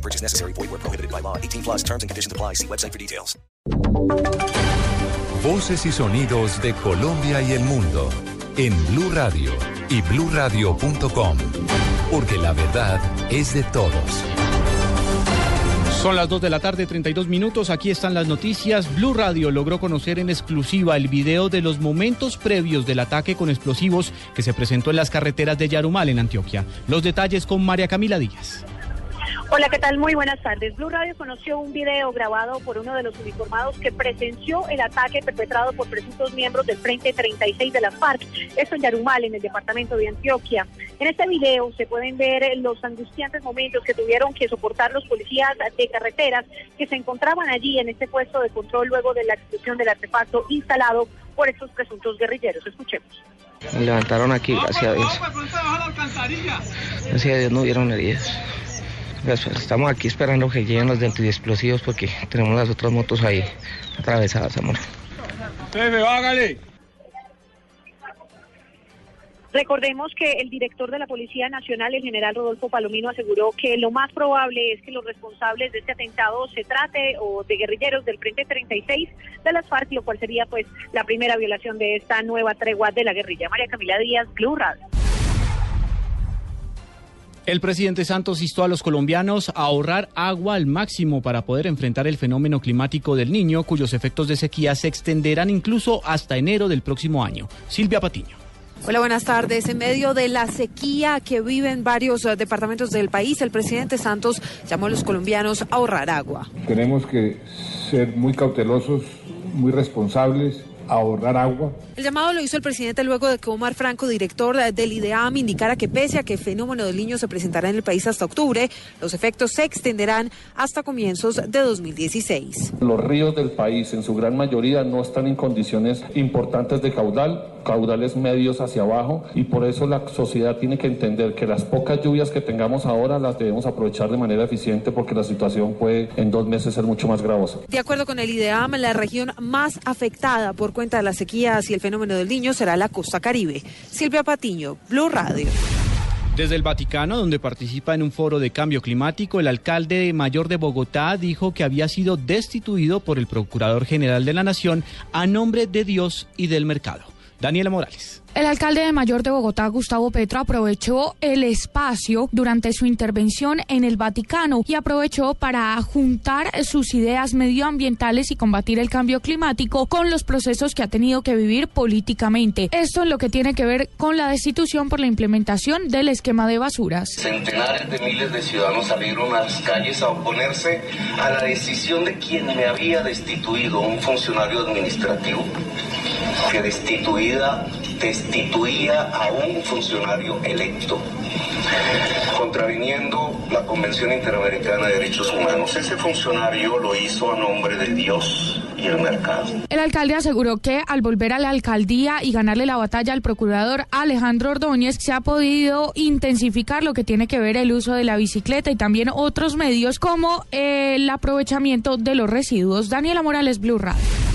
No purchase necessary. Void where prohibited by law. 18 plus terms and conditions apply. See website for details. Voces y sonidos de Colombia y el mundo en Blue Radio y BlueRadio.com. Porque la verdad es de todos. Son las 2 de la tarde, 32 minutos. Aquí están las noticias. Blue Radio logró conocer en exclusiva el video de los momentos previos del ataque con explosivos que se presentó en las carreteras de Yarumal, en Antioquia. Los detalles con María Camila Díaz. Hola, ¿qué tal? Muy buenas tardes. Blue Radio conoció un video grabado por uno de los uniformados que presenció el ataque perpetrado por presuntos miembros del Frente 36 de la FARC, esto en Yarumal, en el departamento de Antioquia. En este video se pueden ver los angustiantes momentos que tuvieron que soportar los policías de carreteras que se encontraban allí en este puesto de control luego de la explosión del artefacto instalado por estos presuntos guerrilleros. Escuchemos. Me levantaron aquí, gracias a Dios. Gracias a Dios no hubieron heridas. Pues, Estamos aquí esperando que lleguen los de antiexplosivos porque tenemos las otras motos ahí atravesadas, amor. Recordemos que el director de la Policía Nacional, el general Rodolfo Palomino, aseguró que lo más probable es que los responsables de este atentado se trate o de guerrilleros del Frente 36 de las FARC, lo cual sería pues la primera violación de esta nueva tregua de la guerrilla. María Camila Díaz, Blue Radio. El presidente Santos instó a los colombianos a ahorrar agua al máximo para poder enfrentar el fenómeno climático del niño, cuyos efectos de sequía se extenderán incluso hasta enero del próximo año. Silvia Patiño. Hola, buenas tardes. En medio de la sequía que viven varios eh, departamentos del país, el presidente Santos llamó a los colombianos a ahorrar agua. Tenemos que ser muy cautelosos, muy responsables, ahorrar agua. El llamado lo hizo el presidente luego de que Omar Franco, director del IDEAM, indicara que pese a que el fenómeno del niño se presentará en el país hasta octubre, los efectos se extenderán hasta comienzos de 2016. Los ríos del país en su gran mayoría no están en condiciones importantes de caudal, caudales medios hacia abajo y por eso la sociedad tiene que entender que las pocas lluvias que tengamos ahora las debemos aprovechar de manera eficiente porque la situación puede en dos meses ser mucho más gravosa. De acuerdo con el IDEAM, la región más afectada por cuenta de las sequías y el fenómeno del niño será la costa caribe. Silvia Patiño, Blue Radio. Desde el Vaticano, donde participa en un foro de cambio climático, el alcalde mayor de Bogotá dijo que había sido destituido por el Procurador General de la Nación a nombre de Dios y del mercado. Daniela Morales. El alcalde de Mayor de Bogotá, Gustavo Petro, aprovechó el espacio durante su intervención en el Vaticano y aprovechó para juntar sus ideas medioambientales y combatir el cambio climático con los procesos que ha tenido que vivir políticamente. Esto en lo que tiene que ver con la destitución por la implementación del esquema de basuras. Centenares de miles de ciudadanos salieron a las calles a oponerse a la decisión de quien me había destituido, un funcionario administrativo que destituida destituía a un funcionario electo, contraviniendo la Convención Interamericana de Derechos Humanos. Ese funcionario lo hizo a nombre de Dios y el mercado. El alcalde aseguró que al volver a la alcaldía y ganarle la batalla al procurador Alejandro Ordóñez, se ha podido intensificar lo que tiene que ver el uso de la bicicleta y también otros medios como el aprovechamiento de los residuos. Daniela Morales, Blue Radio.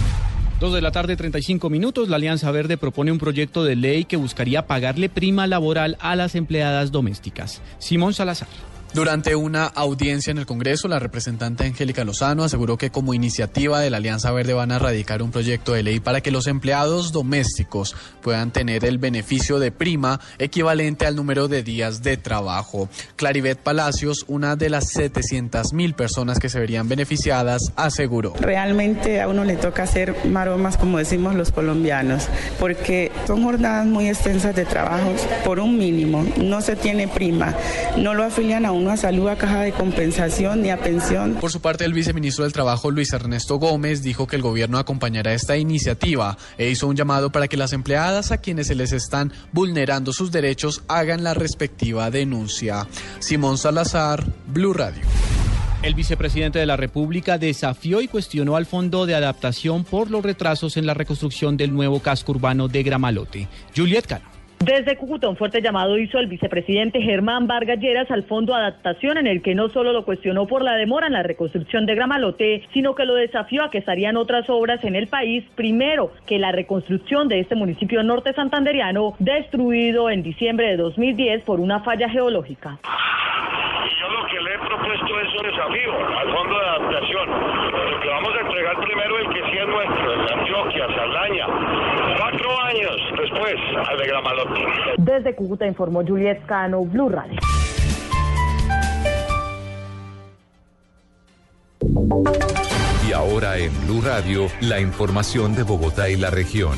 Dos de la tarde, 35 minutos. La Alianza Verde propone un proyecto de ley que buscaría pagarle prima laboral a las empleadas domésticas. Simón Salazar. Durante una audiencia en el Congreso, la representante Angélica Lozano aseguró que como iniciativa de la Alianza Verde van a radicar un proyecto de ley para que los empleados domésticos puedan tener el beneficio de prima equivalente al número de días de trabajo. Claribet Palacios, una de las 700 mil personas que se verían beneficiadas, aseguró. Realmente a uno le toca hacer maromas, como decimos los colombianos, porque son jornadas muy extensas de trabajos por un mínimo. No se tiene prima, no lo afilian a un a salud, a caja de compensación ni a pensión. Por su parte, el viceministro del Trabajo, Luis Ernesto Gómez, dijo que el gobierno acompañará esta iniciativa e hizo un llamado para que las empleadas a quienes se les están vulnerando sus derechos hagan la respectiva denuncia. Simón Salazar, Blue Radio. El vicepresidente de la República desafió y cuestionó al Fondo de Adaptación por los retrasos en la reconstrucción del nuevo casco urbano de Gramalote. Juliet Cano. Desde Cúcuta, un fuerte llamado hizo el vicepresidente Germán Vargas Lleras al Fondo de Adaptación, en el que no solo lo cuestionó por la demora en la reconstrucción de Gramalote, sino que lo desafió a que estarían otras obras en el país. Primero, que la reconstrucción de este municipio norte santanderiano, destruido en diciembre de 2010 por una falla geológica propuesto es un desafío al fondo de adaptación. Lo vamos a entregar primero el que sí es nuestro, Antioquia, Saldaña. Cuatro años después al de Gramalote. Desde Cúcuta informó Juliet Cano, Blue Radio. Y ahora en Blue Radio, la información de Bogotá y la región.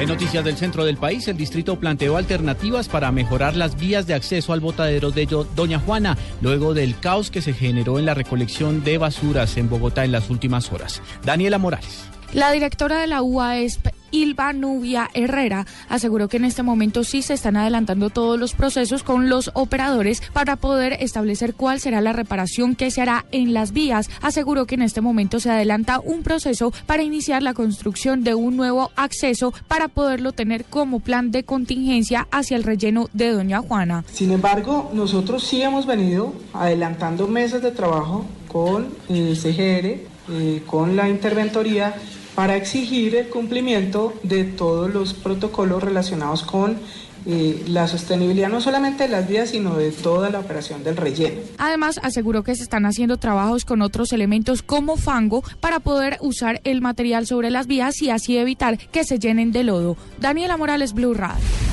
En noticias del centro del país, el distrito planteó alternativas para mejorar las vías de acceso al botadero de Doña Juana, luego del caos que se generó en la recolección de basuras en Bogotá en las últimas horas. Daniela Morales. La directora de la UASP, Ilva Nubia Herrera aseguró que en este momento sí se están adelantando todos los procesos con los operadores para poder establecer cuál será la reparación que se hará en las vías. Aseguró que en este momento se adelanta un proceso para iniciar la construcción de un nuevo acceso para poderlo tener como plan de contingencia hacia el relleno de Doña Juana. Sin embargo, nosotros sí hemos venido adelantando meses de trabajo con el CGR, eh, con la interventoría para exigir el cumplimiento de todos los protocolos relacionados con eh, la sostenibilidad no solamente de las vías, sino de toda la operación del relleno. Además, aseguró que se están haciendo trabajos con otros elementos como fango para poder usar el material sobre las vías y así evitar que se llenen de lodo. Daniela Morales, Blue Radio.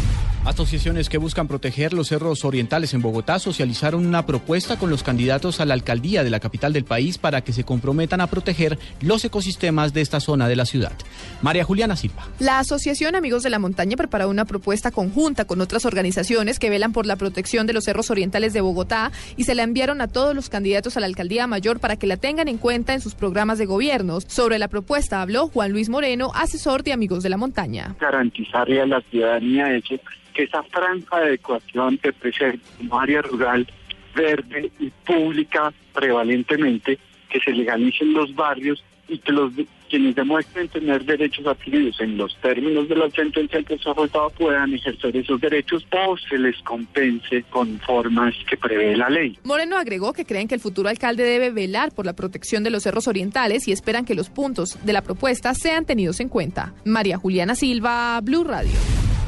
Asociaciones que buscan proteger los cerros orientales en Bogotá socializaron una propuesta con los candidatos a la alcaldía de la capital del país para que se comprometan a proteger los ecosistemas de esta zona de la ciudad. María Juliana Silva. La Asociación Amigos de la Montaña preparó una propuesta conjunta con otras organizaciones que velan por la protección de los cerros orientales de Bogotá y se la enviaron a todos los candidatos a la alcaldía mayor para que la tengan en cuenta en sus programas de gobierno. Sobre la propuesta habló Juan Luis Moreno, asesor de Amigos de la Montaña. Garantizarle a la ciudadanía ese que esa franja de adecuación que presente como área rural verde y pública prevalentemente, que se legalicen los barrios y que los quienes demuestren tener derechos adquiridos en los términos de la sentencia que se ha puedan ejercer esos derechos o se les compense con formas que prevé la ley. Moreno agregó que creen que el futuro alcalde debe velar por la protección de los cerros orientales y esperan que los puntos de la propuesta sean tenidos en cuenta. María Juliana Silva, Blue Radio.